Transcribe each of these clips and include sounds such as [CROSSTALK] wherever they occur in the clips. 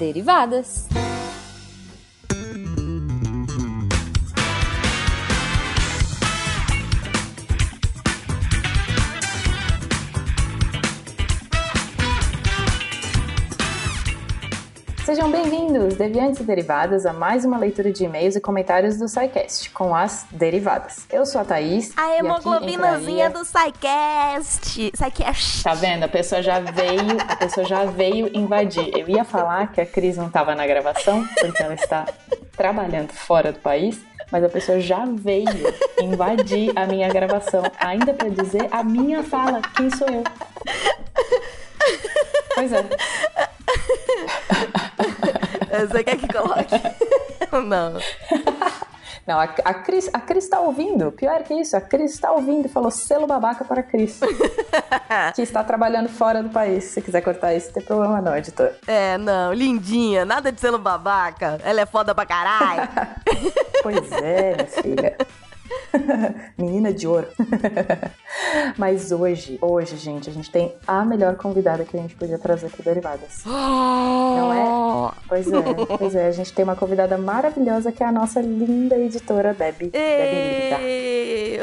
Derivadas. Sejam bem-vindos, deviantes e derivadas, a mais uma leitura de e-mails e comentários do SciCast, com as derivadas. Eu sou a Thaís. A hemoglobinazinha entraria... do SciCast. SciCast. Tá vendo? A pessoa já veio, a pessoa já veio invadir. Eu ia falar que a Cris não estava na gravação, porque ela está trabalhando fora do país, mas a pessoa já veio invadir a minha gravação, ainda para dizer a minha fala, quem sou eu. Pois é. [LAUGHS] Você quer que coloque? [LAUGHS] Não. Não, a, a, Cris, a Cris tá ouvindo. Pior que isso, a Cris está ouvindo e falou selo babaca para a Cris. [LAUGHS] que está trabalhando fora do país. Se quiser cortar isso, não tem problema não, editor. É, não, lindinha, nada de selo babaca. Ela é foda pra caralho. pois é, minha filha. Menina de ouro. [LAUGHS] Mas hoje, hoje, gente, a gente tem a melhor convidada que a gente podia trazer aqui Derivadas. Não é? Pois é, pois é. A gente tem uma convidada maravilhosa que é a nossa linda editora Deb.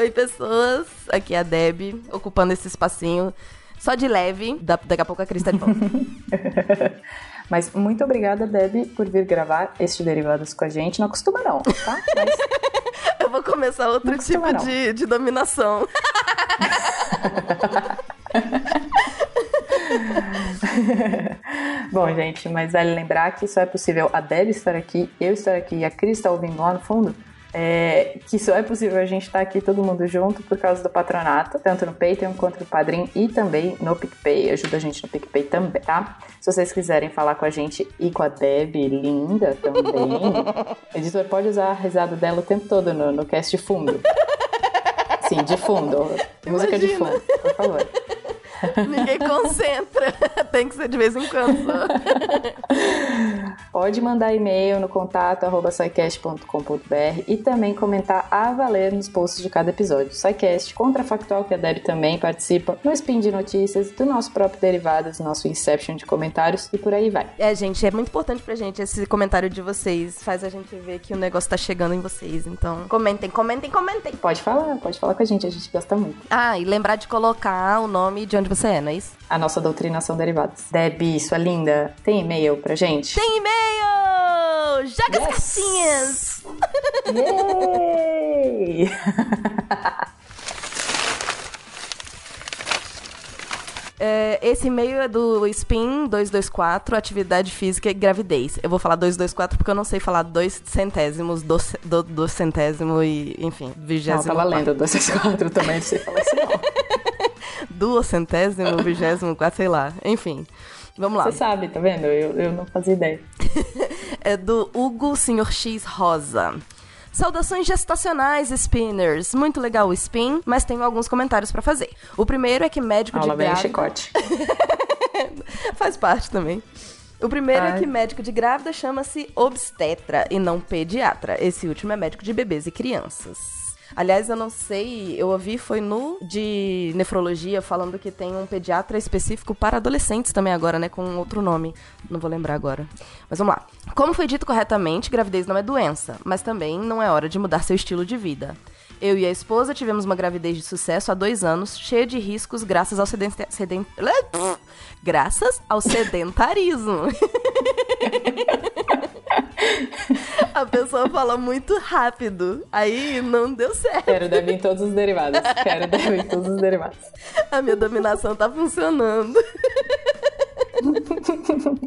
Oi, pessoas. Aqui é a Deb, ocupando esse espacinho só de leve. daqui a pouco a Cris tá de volta. [LAUGHS] Mas muito obrigada, Deb, por vir gravar este Derivadas com a gente. Não costuma não, tá? Mas... [LAUGHS] Eu vou começar outro não tipo de, de dominação. [LAUGHS] Bom, gente, mas vale lembrar que só é possível a Deb estar aqui, eu estar aqui e a Cris estar ouvindo lá no fundo, é, que só é possível a gente estar aqui todo mundo junto por causa do patronato, tanto no Patreon quanto no Padrim e também no PicPay. Ajuda a gente no PicPay também, tá? Se vocês quiserem falar com a gente e com a Deb, linda também, [LAUGHS] editor pode usar a risada dela o tempo todo no, no cast de fundo. Sim, de fundo. Música Imagina. de fundo, por favor. Ninguém concentra. Tem que ser de vez em quando. [LAUGHS] Pode mandar e-mail no contato e também comentar a valer nos posts de cada episódio. SciCast, Contrafactual, que a Deb também participa, no Spin de Notícias, do nosso próprio Derivadas, nosso Inception de comentários e por aí vai. É, gente, é muito importante pra gente esse comentário de vocês. Faz a gente ver que o negócio tá chegando em vocês. Então, comentem, comentem, comentem. Pode falar, pode falar com a gente, a gente gosta muito. Ah, e lembrar de colocar o nome de onde você é, não é isso? A nossa doutrinação derivados. Deb, sua linda, tem e-mail pra gente? Tem e-mail! Joga yes! as cartinhas! Yay! [LAUGHS] É, esse e-mail é do SPIN 224, atividade física e gravidez. Eu vou falar 224 porque eu não sei falar dois centésimos, do, do, do centésimo e, enfim, vigésimo. Não, tava lendo 224 também, não sei falar isso não. [LAUGHS] duocentésimo, vigésimo, quase sei lá. Enfim. Vamos lá. Você sabe, tá vendo? Eu, eu não fazia ideia. [LAUGHS] é do Hugo Sr. X Rosa. Saudações gestacionais, spinners. Muito legal o spin, mas tenho alguns comentários para fazer. O primeiro é que médico Aula de grávida... chicote. [LAUGHS] Faz parte também. O primeiro Ai. é que médico de grávida chama-se obstetra e não pediatra. Esse último é médico de bebês e crianças. Aliás, eu não sei, eu ouvi foi no de nefrologia falando que tem um pediatra específico para adolescentes também agora, né, com outro nome. Não vou lembrar agora. Mas vamos lá. Como foi dito corretamente, gravidez não é doença, mas também não é hora de mudar seu estilo de vida. Eu e a esposa tivemos uma gravidez de sucesso há dois anos, cheia de riscos graças ao sedent... sedent... [LAUGHS] graças ao sedentarismo. [LAUGHS] A pessoa fala muito rápido. Aí não deu certo. Quero deve em todos os derivados. Quero deve em todos os derivados. A minha dominação tá funcionando.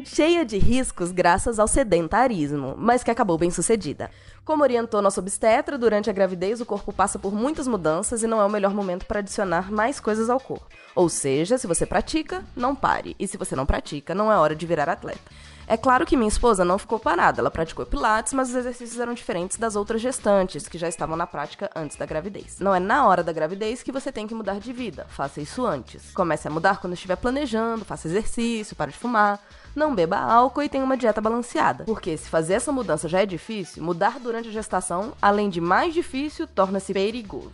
Cheia de riscos graças ao sedentarismo, mas que acabou bem sucedida. Como orientou nosso obstetra, durante a gravidez o corpo passa por muitas mudanças e não é o melhor momento para adicionar mais coisas ao corpo. Ou seja, se você pratica, não pare. E se você não pratica, não é hora de virar atleta. É claro que minha esposa não ficou parada, ela praticou pilates, mas os exercícios eram diferentes das outras gestantes, que já estavam na prática antes da gravidez. Não é na hora da gravidez que você tem que mudar de vida, faça isso antes. Comece a mudar quando estiver planejando, faça exercício, pare de fumar, não beba álcool e tenha uma dieta balanceada. Porque se fazer essa mudança já é difícil, mudar durante a gestação, além de mais difícil, torna-se perigoso.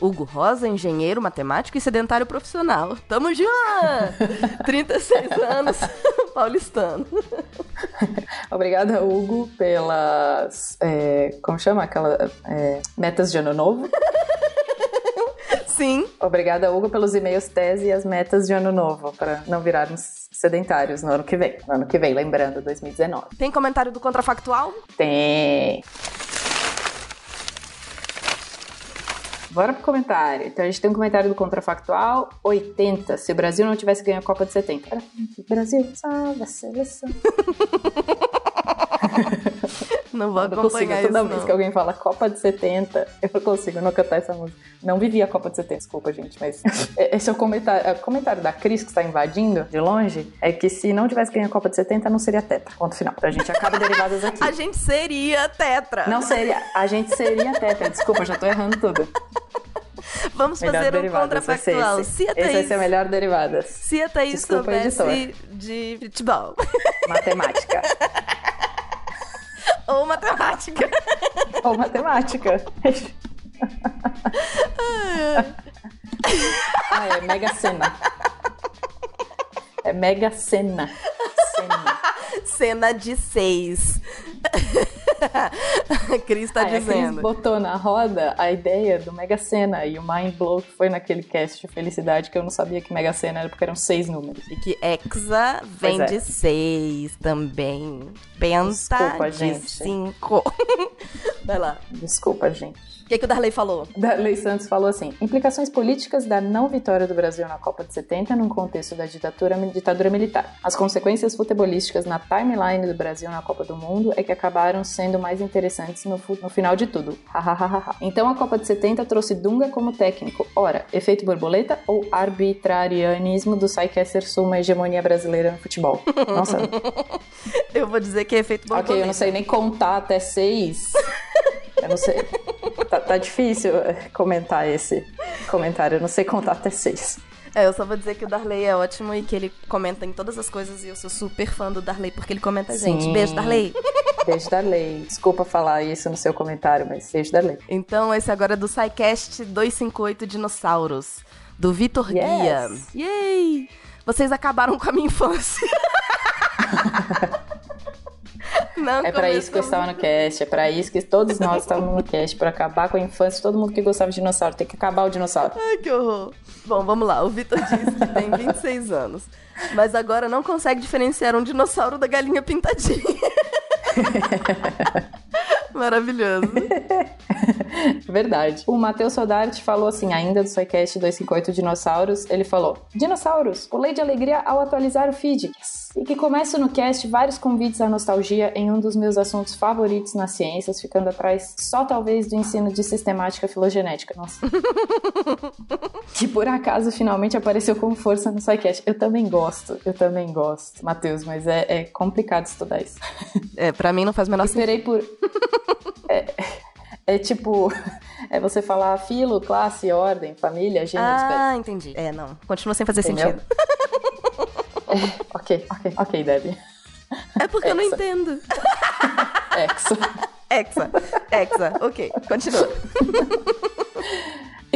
Hugo Rosa, engenheiro, matemático e sedentário profissional. Tamo junto! [LAUGHS] 36 anos, [LAUGHS] paulistano. Obrigada, Hugo, pelas. É, como chama? Aquela. É, metas de ano novo. [LAUGHS] Sim. Obrigada, Hugo, pelos e-mails tese e as metas de ano novo, para não virarmos sedentários no ano que vem. No ano que vem, lembrando, 2019. Tem comentário do contrafactual? Tem. Bora pro comentário. Então a gente tem um comentário do contrafactual 80. Se o Brasil não tivesse ganho a Copa de 70. Brasil, salve a seleção. [LAUGHS] Não vou não consigo. acompanhar Toda isso, vez não. que alguém fala Copa de 70, eu não consigo não cantar essa música. Não vivi a Copa de 70, desculpa, gente, mas [LAUGHS] esse é o comentário, o comentário da Cris que está invadindo de longe, é que se não tivesse ganho a Copa de 70, não seria tetra. Ponto final. Então a gente acaba [LAUGHS] derivadas aqui. A gente seria tetra. Não seria, a gente seria tetra. Desculpa, já tô errando tudo. Vamos Melhor fazer um ser contrafactual. esse. Se a Esse vai ser a melhor derivadas. se a Thaís Desculpa, soubesse de futebol Matemática. [LAUGHS] ou matemática. [LAUGHS] Ou matemática. [LAUGHS] ah, é Mega Sena. É Mega Sena. Sena. [LAUGHS] Cena de seis. [LAUGHS] Cris tá Ah, é, a Cris dizendo. botou na roda a ideia do Mega Sena e o Mind Blow que foi naquele cast de felicidade que eu não sabia que Mega Sena era porque eram seis números. E que hexa vem é. de seis também. Penta Desculpa, de gente. cinco. [LAUGHS] Vai lá. Desculpa, gente. O que, que o Darley falou? Darley Santos falou assim: implicações políticas da não vitória do Brasil na Copa de 70 num contexto da ditadura, ditadura militar. As consequências futebolísticas na timeline do Brasil na Copa do Mundo é que acabaram sendo mais interessantes no, no final de tudo. Hahaha. então a Copa de 70 trouxe Dunga como técnico. Ora, efeito borboleta ou arbitrarianismo do Psycaster Sul uma hegemonia brasileira no futebol? [LAUGHS] Nossa, Eu vou dizer que é efeito borboleta. ok, eu não sei nem contar até seis. Eu não sei. Tá, tá difícil eh, comentar esse comentário. Eu não sei contar até seis. É, eu só vou dizer que o Darley é ótimo e que ele comenta em todas as coisas e eu sou super fã do Darley porque ele comenta a gente. Sim. Beijo, Darley. Beijo da lei. Desculpa falar isso no seu comentário, mas beijo da lei. Então, esse agora é do SciCast 258 Dinossauros, do Vitor Yes. Guia. Yay! Vocês acabaram com a minha infância. [LAUGHS] Não É pra isso que eu estava no cast. É pra isso que todos nós estávamos no cast. Pra acabar com a infância. Todo mundo que gostava de dinossauro. Tem que acabar o dinossauro. Ai, que horror. Bom, vamos lá. O Vitor diz que tem 26 anos, mas agora não consegue diferenciar um dinossauro da galinha pintadinha. [LAUGHS] Maravilhoso. [LAUGHS] Verdade. O Matheus Sodarte falou assim, ainda do SciCast 258 Dinossauros, ele falou: Dinossauros, pulei de alegria ao atualizar o feed. Yes. E que começo no cast vários convites à nostalgia em um dos meus assuntos favoritos nas ciências, ficando atrás só talvez do ensino de sistemática filogenética. Nossa. [LAUGHS] que por acaso finalmente apareceu com força no SciCast. Eu também gosto, eu também gosto, Matheus, mas é, é complicado estudar isso. É, pra mim não faz o menor sentido. Esperei por. É, [LAUGHS] é tipo. [LAUGHS] É você falar filo, classe, ordem, família, gênero, espécie. Ah, entendi. É, não. Continua sem fazer Entendeu? sentido. [LAUGHS] Ok, ok, ok, Debbie. É porque eu não entendo. [LAUGHS] Exo. Hexa. Hexa. Ok, continua.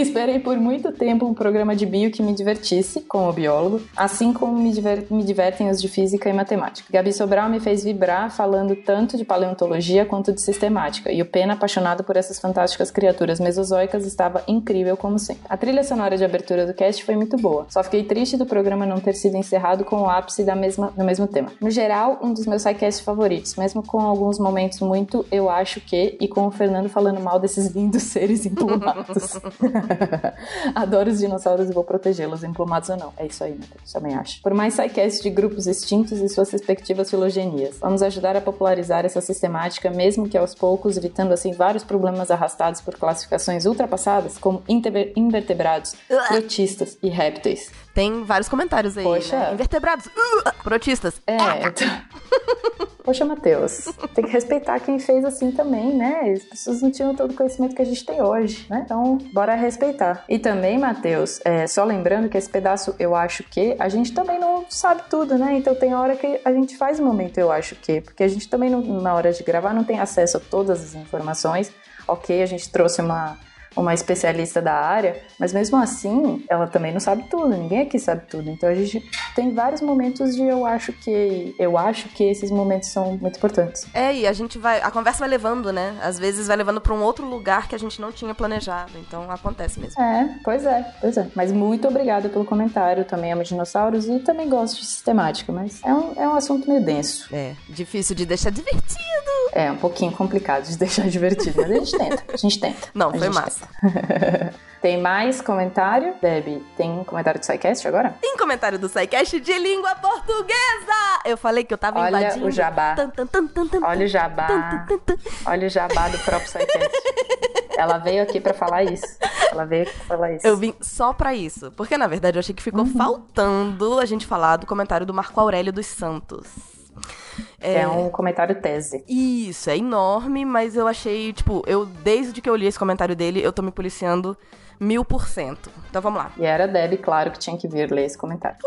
Esperei por muito tempo um programa de bio que me divertisse, como biólogo, assim como me, diver- me divertem os de física e matemática. Gabi Sobral me fez vibrar falando tanto de paleontologia quanto de sistemática, e o Pena, apaixonado por essas fantásticas criaturas mesozoicas, estava incrível como sempre. A trilha sonora de abertura do cast foi muito boa, só fiquei triste do programa não ter sido encerrado com o ápice da mesma, do mesmo tema. No geral, um dos meus sidecasts favoritos, mesmo com alguns momentos muito eu acho que, e com o Fernando falando mal desses lindos seres [LAUGHS] emplumados. [LAUGHS] [LAUGHS] Adoro os dinossauros e vou protegê-los, emplumados ou não. É isso aí, Matheus, também acho. Por mais sidecast de grupos extintos e suas respectivas filogenias. Vamos ajudar a popularizar essa sistemática, mesmo que aos poucos, evitando assim vários problemas arrastados por classificações ultrapassadas, como invertebrados, protistas e répteis. Tem vários comentários aí, Poxa. né? Invertebrados. Uh, protistas. É, então... [LAUGHS] Poxa, Matheus, tem que respeitar quem fez assim também, né? As pessoas não tinham todo o conhecimento que a gente tem hoje, né? Então, bora respeitar. E também, Matheus, é, só lembrando que esse pedaço eu acho que a gente também não sabe tudo, né? Então tem hora que a gente faz o momento eu acho que, porque a gente também não- na hora de gravar não tem acesso a todas as informações. Ok, a gente trouxe uma uma especialista da área, mas mesmo assim, ela também não sabe tudo, ninguém aqui sabe tudo. Então a gente tem vários momentos de eu acho que eu acho que esses momentos são muito importantes. É, e a gente vai, a conversa vai levando, né? Às vezes vai levando para um outro lugar que a gente não tinha planejado. Então acontece mesmo. É, pois é, pois é. Mas muito obrigada pelo comentário. Também amo dinossauros e também gosto de sistemática, mas é um, é um assunto meio denso. É, difícil de deixar divertido. É, um pouquinho complicado de [LAUGHS] deixar divertido, mas a gente tenta. A gente tenta. Não, foi massa. [LAUGHS] Tem mais comentário? Deb, tem um comentário do SciCast agora? Tem comentário do SciCast de língua portuguesa! Eu falei que eu tava Olha invadindo. o jabá. Olha o jabá. Olha o jabá do próprio SciCast. Ela veio aqui pra falar isso. Ela veio aqui pra falar isso. Eu vim só pra isso. Porque, na verdade, eu achei que ficou Uhum. faltando a gente falar do comentário do Marco Aurélio dos Santos. É um comentário tese. Isso, é enorme, mas eu achei, tipo, eu, desde que eu li esse comentário dele, eu tô me policiando mil por cento. Então vamos lá. E era a Deb, claro, que tinha que vir ler esse comentário.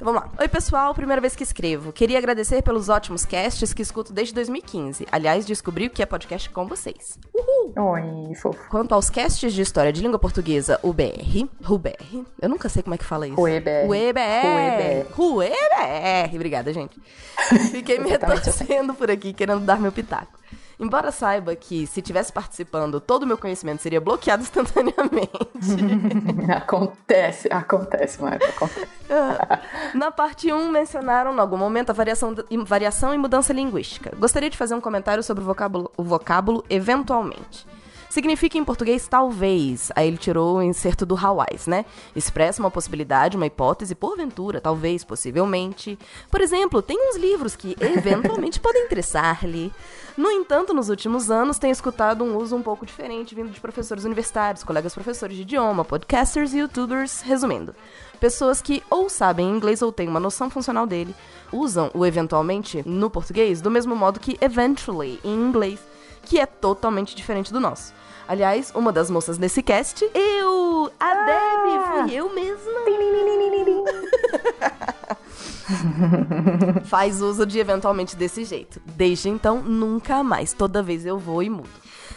Então vamos lá. Oi, pessoal, primeira vez que escrevo. Queria agradecer pelos ótimos casts que escuto desde 2015. Aliás, descobri o que é podcast com vocês. Uhul! Oi, fofo. Quanto aos casts de história de língua portuguesa, o BR, RUBR, eu nunca sei como é que fala isso. Ruebr. RUEBR. RUEBR. Obrigada, gente. [LAUGHS] Fiquei me assim. retorcendo por aqui, querendo dar meu pitaco. Embora saiba que se tivesse participando, todo o meu conhecimento seria bloqueado [LAUGHS] instantaneamente. [LAUGHS] acontece, acontece, Marco, acontece. Na parte 1, mencionaram em algum momento a variação, variação e mudança linguística. Gostaria de fazer um comentário sobre o vocábulo, o vocábulo eventualmente. Significa em português talvez. Aí ele tirou o inserto do Hawaii, né? Expressa uma possibilidade, uma hipótese, porventura, talvez, possivelmente. Por exemplo, tem uns livros que eventualmente [LAUGHS] podem interessar-lhe. No entanto, nos últimos anos, tenho escutado um uso um pouco diferente vindo de professores universitários, colegas professores de idioma, podcasters e youtubers, resumindo. Pessoas que ou sabem inglês ou têm uma noção funcional dele, usam o eventualmente no português do mesmo modo que eventually em inglês, que é totalmente diferente do nosso. Aliás, uma das moças desse cast, eu, a Ah! Debbie, fui eu mesma. [LAUGHS] Faz uso de eventualmente desse jeito. Desde então, nunca mais. Toda vez eu vou e mudo.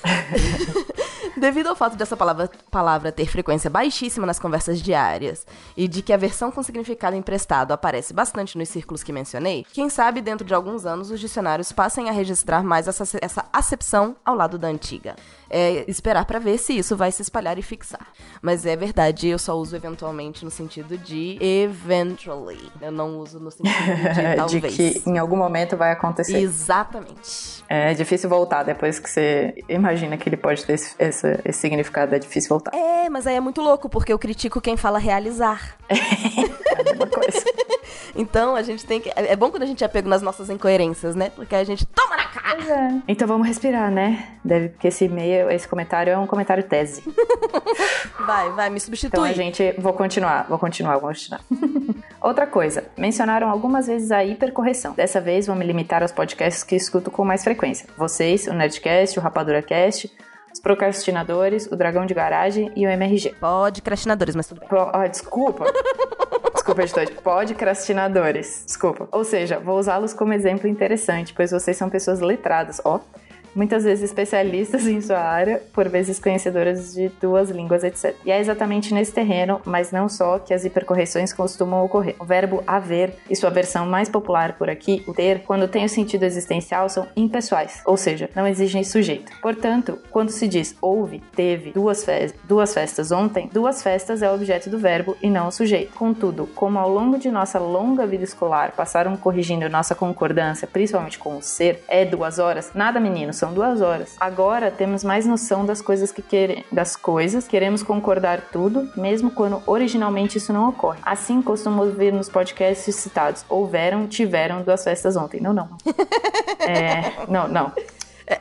[LAUGHS] Devido ao fato dessa palavra, palavra ter frequência baixíssima nas conversas diárias e de que a versão com significado emprestado aparece bastante nos círculos que mencionei, quem sabe dentro de alguns anos os dicionários passem a registrar mais essa, essa acepção ao lado da antiga. É esperar pra ver se isso vai se espalhar e fixar. Mas é verdade, eu só uso eventualmente no sentido de eventually. Eu não uso no sentido de [LAUGHS] de talvez. que em algum momento vai acontecer. Exatamente. É difícil voltar depois que você imagina que ele pode ter esse, esse, esse significado. É difícil voltar. É, mas aí é muito louco, porque eu critico quem fala realizar. [LAUGHS] É coisa. [LAUGHS] Então a gente tem que. É é bom quando a gente é pego nas nossas incoerências, né? Porque a gente toma na cara. Então vamos respirar, né? Deve, porque esse e-mail, esse comentário é um comentário tese. [LAUGHS] Vai, vai, me Então substitui. a gente. Vou continuar, vou continuar, vou continuar. [LAUGHS] Outra coisa, mencionaram algumas vezes a hipercorreção. Dessa vez vou me limitar aos podcasts que escuto com mais frequência. Vocês, o Nerdcast, o Rapadura Cast, os Procrastinadores, o Dragão de Garagem e o MRG. Pode, crastinadores, mas tudo bem. Pro- ah, desculpa. [LAUGHS] Desculpa, editor. Podcrastinadores. Desculpa. Ou seja, vou usá-los como exemplo interessante, pois vocês são pessoas letradas, ó. Muitas vezes especialistas [LAUGHS] em sua área, por vezes conhecedoras de duas línguas, etc. E é exatamente nesse terreno, mas não só, que as hipercorreções costumam ocorrer. O verbo haver e sua versão mais popular por aqui, o ter, quando tem o sentido existencial, são impessoais, ou seja, não exigem sujeito. Portanto, quando se diz houve, teve, duas, fe duas festas ontem, duas festas é o objeto do verbo e não o sujeito. Contudo, como ao longo de nossa longa vida escolar passaram corrigindo nossa concordância, principalmente com o ser, é duas horas, nada menino, são duas horas. Agora temos mais noção das coisas que queremos, das coisas, queremos concordar tudo, mesmo quando originalmente isso não ocorre. Assim costumo ouvir nos podcasts citados, houveram, tiveram duas festas ontem. Não, não. [LAUGHS] É, não, não.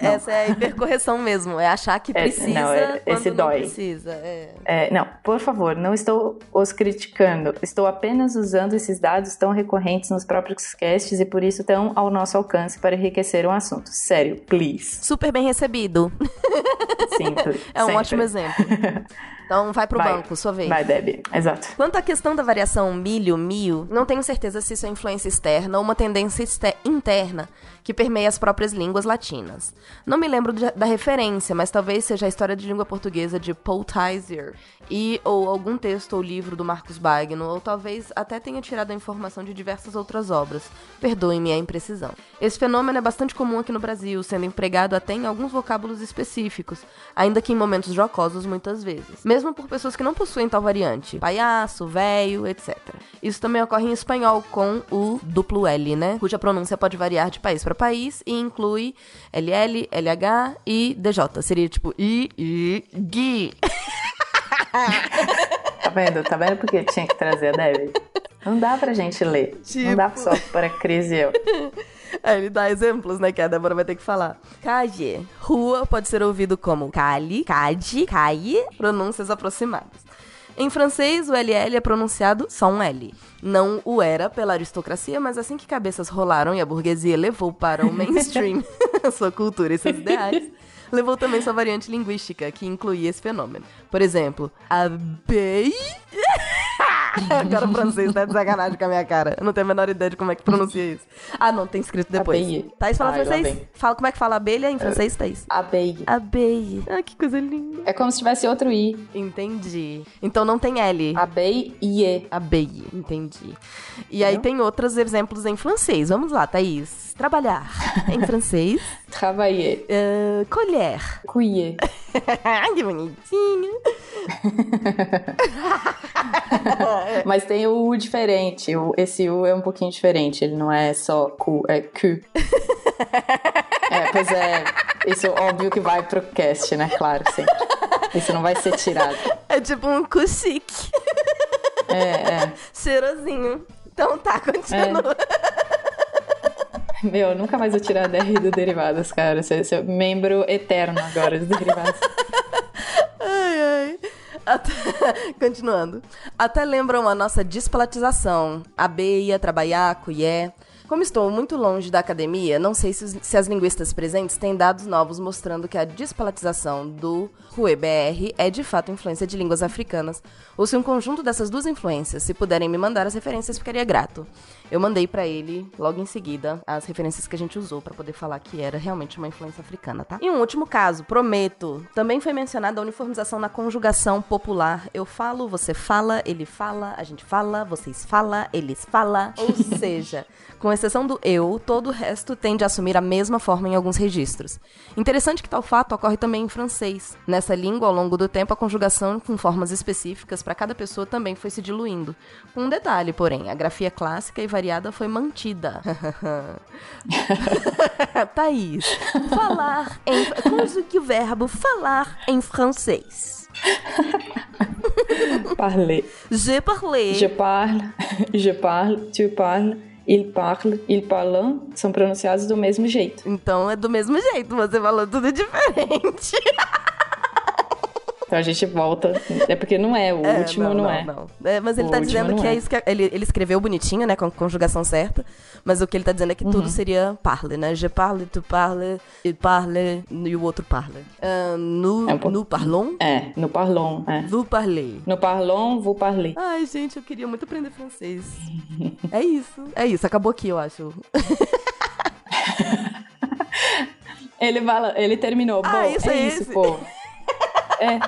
É, Essa é a hipercorreção mesmo. É achar que É, precisa não, é- esse não dói. precisa. É. É, não, por favor, não estou os criticando. Estou apenas usando esses dados tão recorrentes nos próprios casts e por isso tão ao nosso alcance para enriquecer um assunto. Sério, please. Super bem recebido. Sempre. [LAUGHS] É um sempre. ótimo exemplo. [LAUGHS] Então vai pro Vai. banco, sua vez. Vai, Debbie. Exato. Quanto à questão da variação milho, mio, não tenho certeza se isso é influência externa ou uma tendência interna que permeia as próprias línguas latinas. Não me lembro da referência, mas talvez seja a história de língua portuguesa de Paul Tizier e ou algum texto ou livro do Marcos Bagno, ou talvez até tenha tirado a informação de diversas outras obras. Perdoe-me a imprecisão. Esse fenômeno é bastante comum aqui no Brasil, sendo empregado até em alguns vocábulos específicos, ainda que em momentos jocosos muitas vezes. Mesmo por pessoas que não possuem tal variante, palhaço, véio, etc. Isso também ocorre em espanhol com o duplo L, né? Cuja pronúncia pode variar de país para país e inclui LL, LH e DJ. Seria tipo I, I, GI. [LAUGHS] Tá vendo? Tá vendo porque tinha que trazer a Debbie? Não dá pra gente ler. Não dá Tipo. só para Cris e eu. [LAUGHS] Aí [LAUGHS] ele dá exemplos, né? Que a Débora vai ter que falar. Calle. Rua pode ser ouvido como cali, cade, calle, pronúncias aproximadas. Em francês, o LL é pronunciado só um L. Não o era pela aristocracia, mas assim que cabeças rolaram e a burguesia levou para o mainstream [LAUGHS] [LAUGHS] sua cultura e seus ideais, levou também sua variante linguística, que incluía esse fenômeno. Por exemplo, abeille... Agora [LAUGHS] o francês tá de sacanagem com a minha cara. Eu não tenho a menor ideia de como é que pronuncia isso. [LAUGHS] Ah, não, tem escrito depois. Abeille. Thaís fala lá francês? Fala como é que fala abelha em francês, Thaís? Abeille. Abeille. Ah, que coisa linda. É como se tivesse outro I. Entendi. Então não tem L. Abeille. Abeille. Entendi. E aí Entendeu? tem outros exemplos em francês. Vamos lá, Thaís. Trabalhar. [LAUGHS] Em francês. Travailler. Uh, colher. Cuiller. que bonitinho. [LAUGHS] Mas tem o U diferente. O- Esse U é um pouquinho diferente. Ele não é só cu, é Q. [LAUGHS] É, pois é. Isso óbvio que vai pro cast, né? Claro, sim. Isso não vai ser tirado. É tipo um cuchique. É, é. Cheirosinho. Então tá, continua. Meu, nunca mais vou tirar a DR do Derivados, cara. Você é membro eterno agora dos Derivados. [LAUGHS] Ai, ai. Até- [LAUGHS] Continuando. Até lembram a nossa despalatização. Abeia, trabalhar, cuié. Como estou muito longe da academia, não sei se, se as linguistas presentes têm dados novos mostrando que a despalatização do RUE-BR é de fato influência de línguas africanas, ou se um conjunto dessas duas influências, se puderem me mandar as referências, ficaria grato. Eu mandei pra ele, logo em seguida, as referências que a gente usou pra poder falar que era realmente uma influência africana, tá? E um último caso, prometo. Também foi mencionada a uniformização na conjugação popular. Eu falo, você fala, ele fala, a gente fala, vocês fala, eles fala. Ou [LAUGHS] seja, com exceção do eu, todo o resto tende a assumir a mesma forma em alguns registros. Interessante que tal fato ocorre também em francês. Nessa língua, ao longo do tempo, a conjugação com formas específicas para cada pessoa também foi se diluindo. Com um detalhe, porém, a grafia clássica e variada foi mantida. [LAUGHS] Thaís, falar em. Conjugue o verbo falar em francês. Parler. Je parle. Je parle, je parle, tu parles, il parle, il parlant são pronunciados do mesmo jeito. Então é do mesmo jeito, você falou tudo diferente. [LAUGHS] Então a gente volta. É porque não é, o É, último não, é. É, mas ele O tá dizendo não que é. é. isso que ele, ele escreveu bonitinho, né, com a conjugação certa, mas o que ele tá dizendo é que Uhum. tudo seria parle, né? Je parle, tu parle, il parle e o outro parle. Ah, nous, É um pouco- nous parlons, É, no parlons, é. vous parlez. No parlons, vous parlez. Ai, gente, eu queria muito aprender francês. [LAUGHS] é isso. É isso, acabou aqui, eu acho. [LAUGHS] Ele fala, ele terminou. Bom, Ah, isso é é isso, esse. pô. [LAUGHS] É,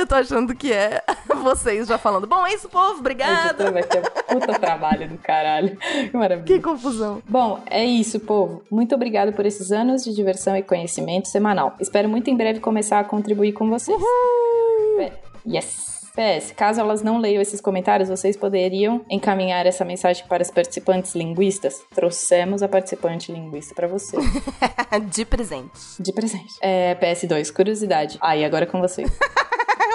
Eu tô achando que é vocês já falando. Bom, é isso, povo, obrigada. vai ter um puta trabalho do caralho. Que maravilha. Que confusão. Bom, é isso, povo. Muito obrigado por esses anos de diversão e conhecimento semanal. Espero muito em breve começar a contribuir com vocês. P- Yes! PS, caso elas não leiam esses comentários, vocês poderiam encaminhar essa mensagem para os participantes linguistas? Trouxemos a participante linguista para você. [LAUGHS] De presente. De presente. É, PS2, curiosidade. Ah, e agora com vocês. [LAUGHS]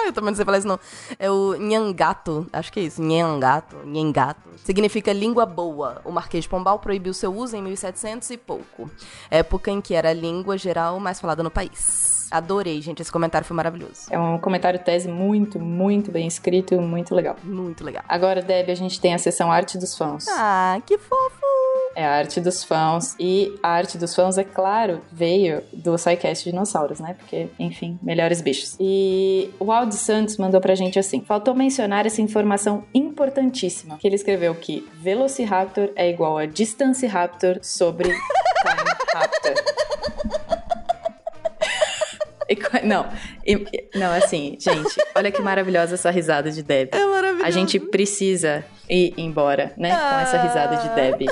Eu também não sei falar isso, não. É o Nhangato. Acho que é isso. Nhangato. Nhangato. Significa língua boa. O Marquês de Pombal proibiu seu uso em 1700 e pouco. Época em que era a língua geral mais falada no país. Adorei, gente. Esse comentário foi maravilhoso. É um comentário tese muito, muito bem escrito, muito legal. Muito legal. Agora, Deb, a gente tem a sessão Arte dos Fãs. Ah, que fofo! é a arte dos fãs. E a arte dos fãs, é claro, veio do SciCast Dinossauros, né? Porque, enfim, melhores bichos. E o Aldo Santos mandou pra gente assim: faltou mencionar essa informação importantíssima. Que ele escreveu que Velociraptor é igual a Distance Raptor sobre [LAUGHS] Time Raptor. [LAUGHS] Não, não, assim, gente, olha que maravilhosa essa risada de Deb. É maravilhoso. A gente precisa ir embora, né? Com essa risada de Deb.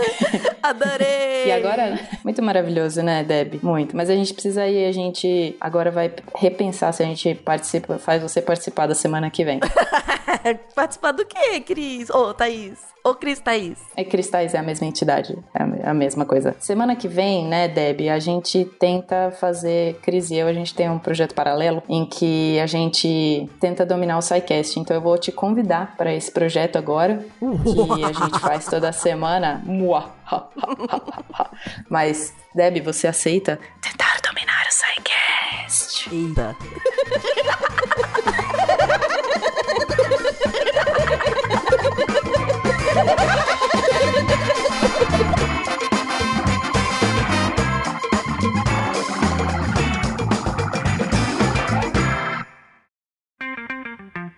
[LAUGHS] Adorei! E agora, muito maravilhoso, né, Deb? Muito. Mas a gente precisa ir, a gente agora vai repensar se a gente participa, faz você participar da semana que vem. [LAUGHS] participar do quê, Cris? Ô, oh, Thaís? Ô, Cris Thaís? É Cristais é a mesma entidade, é a mesma coisa. Semana que vem, né, Deb, a gente tenta fazer, Cris e eu, a gente tem um projeto paralelo em que a gente tenta dominar o SciCast. Então eu vou te convidar para esse projeto agora, que a gente faz toda semana. [LAUGHS] Mas, Deb, você aceita tentar dominar o SciCast? Eita.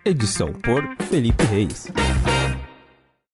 Edição por Felipe Reis.